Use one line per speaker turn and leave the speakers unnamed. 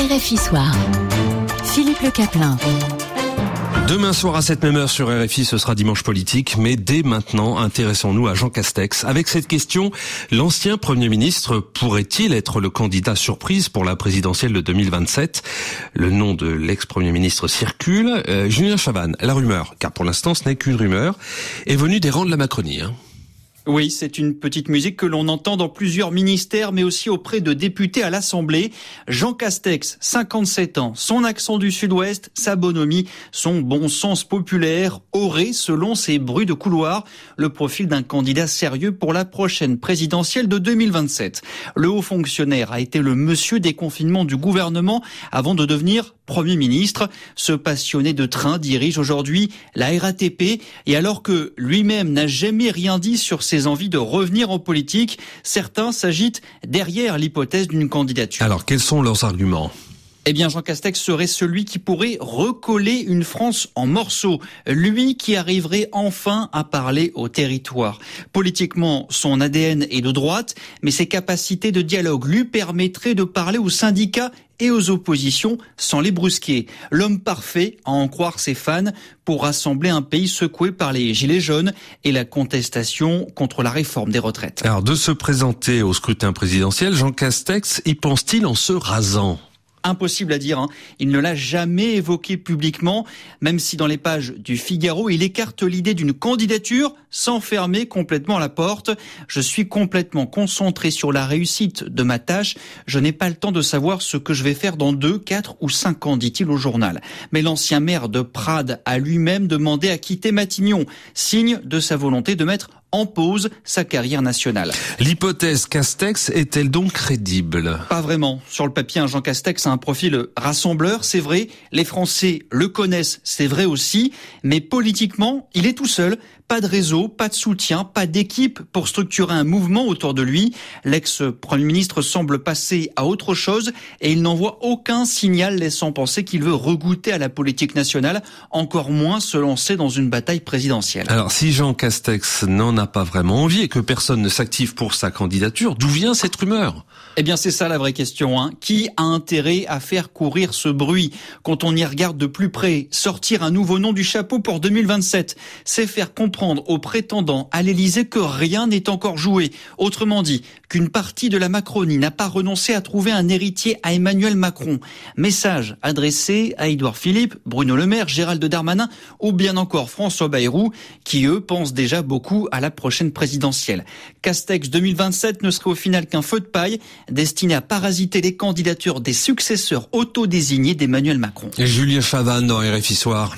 RFI Soir. Philippe Le Caplin.
Demain soir à cette même heure sur RFI, ce sera dimanche politique, mais dès maintenant, intéressons-nous à Jean Castex. Avec cette question, l'ancien Premier ministre pourrait-il être le candidat surprise pour la présidentielle de 2027 Le nom de l'ex-Premier ministre circule. Euh, Julien Chavannes, la rumeur, car pour l'instant ce n'est qu'une rumeur, est venue des rangs de la Macronie. Hein.
Oui, c'est une petite musique que l'on entend dans plusieurs ministères, mais aussi auprès de députés à l'Assemblée. Jean Castex, 57 ans, son accent du sud-ouest, sa bonhomie, son bon sens populaire aurait, selon ses bruits de couloir, le profil d'un candidat sérieux pour la prochaine présidentielle de 2027. Le haut fonctionnaire a été le monsieur des confinements du gouvernement avant de devenir Premier ministre. Ce passionné de train dirige aujourd'hui la RATP et alors que lui-même n'a jamais rien dit sur ses envies de revenir en politique, certains s'agitent derrière l'hypothèse d'une candidature.
Alors quels sont leurs arguments?
Eh bien, Jean Castex serait celui qui pourrait recoller une France en morceaux. Lui qui arriverait enfin à parler au territoire. Politiquement, son ADN est de droite, mais ses capacités de dialogue lui permettraient de parler aux syndicats et aux oppositions sans les brusquer. L'homme parfait, à en croire ses fans, pour rassembler un pays secoué par les gilets jaunes et la contestation contre la réforme des retraites.
Alors, de se présenter au scrutin présidentiel, Jean Castex y pense-t-il en se rasant?
Impossible à dire. Hein. Il ne l'a jamais évoqué publiquement, même si dans les pages du Figaro, il écarte l'idée d'une candidature sans fermer complètement la porte. Je suis complètement concentré sur la réussite de ma tâche. Je n'ai pas le temps de savoir ce que je vais faire dans deux, quatre ou cinq ans, dit-il au journal. Mais l'ancien maire de Prades a lui-même demandé à quitter Matignon, signe de sa volonté de mettre en pause sa carrière nationale.
L'hypothèse Castex est-elle donc crédible?
Pas vraiment. Sur le papier, Jean Castex a un profil rassembleur, c'est vrai. Les Français le connaissent, c'est vrai aussi. Mais politiquement, il est tout seul. Pas de réseau, pas de soutien, pas d'équipe pour structurer un mouvement autour de lui. L'ex-premier ministre semble passer à autre chose et il n'envoie aucun signal laissant penser qu'il veut regoûter à la politique nationale, encore moins se lancer dans une bataille présidentielle.
Alors si Jean Castex n'en n'a pas vraiment envie et que personne ne s'active pour sa candidature, d'où vient cette rumeur?
Eh bien, c'est ça la vraie question. Hein. Qui a intérêt à faire courir ce bruit quand on y regarde de plus près? Sortir un nouveau nom du chapeau pour 2027, c'est faire comprendre aux prétendants à l'Élysée que rien n'est encore joué. Autrement dit, qu'une partie de la Macronie n'a pas renoncé à trouver un héritier à Emmanuel Macron. Message adressé à Édouard Philippe, Bruno Le Maire, Gérald Darmanin ou bien encore François Bayrou, qui eux pensent déjà beaucoup à la prochaine présidentielle. Castex 2027 ne serait au final qu'un feu de paille destiné à parasiter les candidatures des successeurs autodésignés d'Emmanuel Macron.
Et Julien Chavannes dans RFI Soir.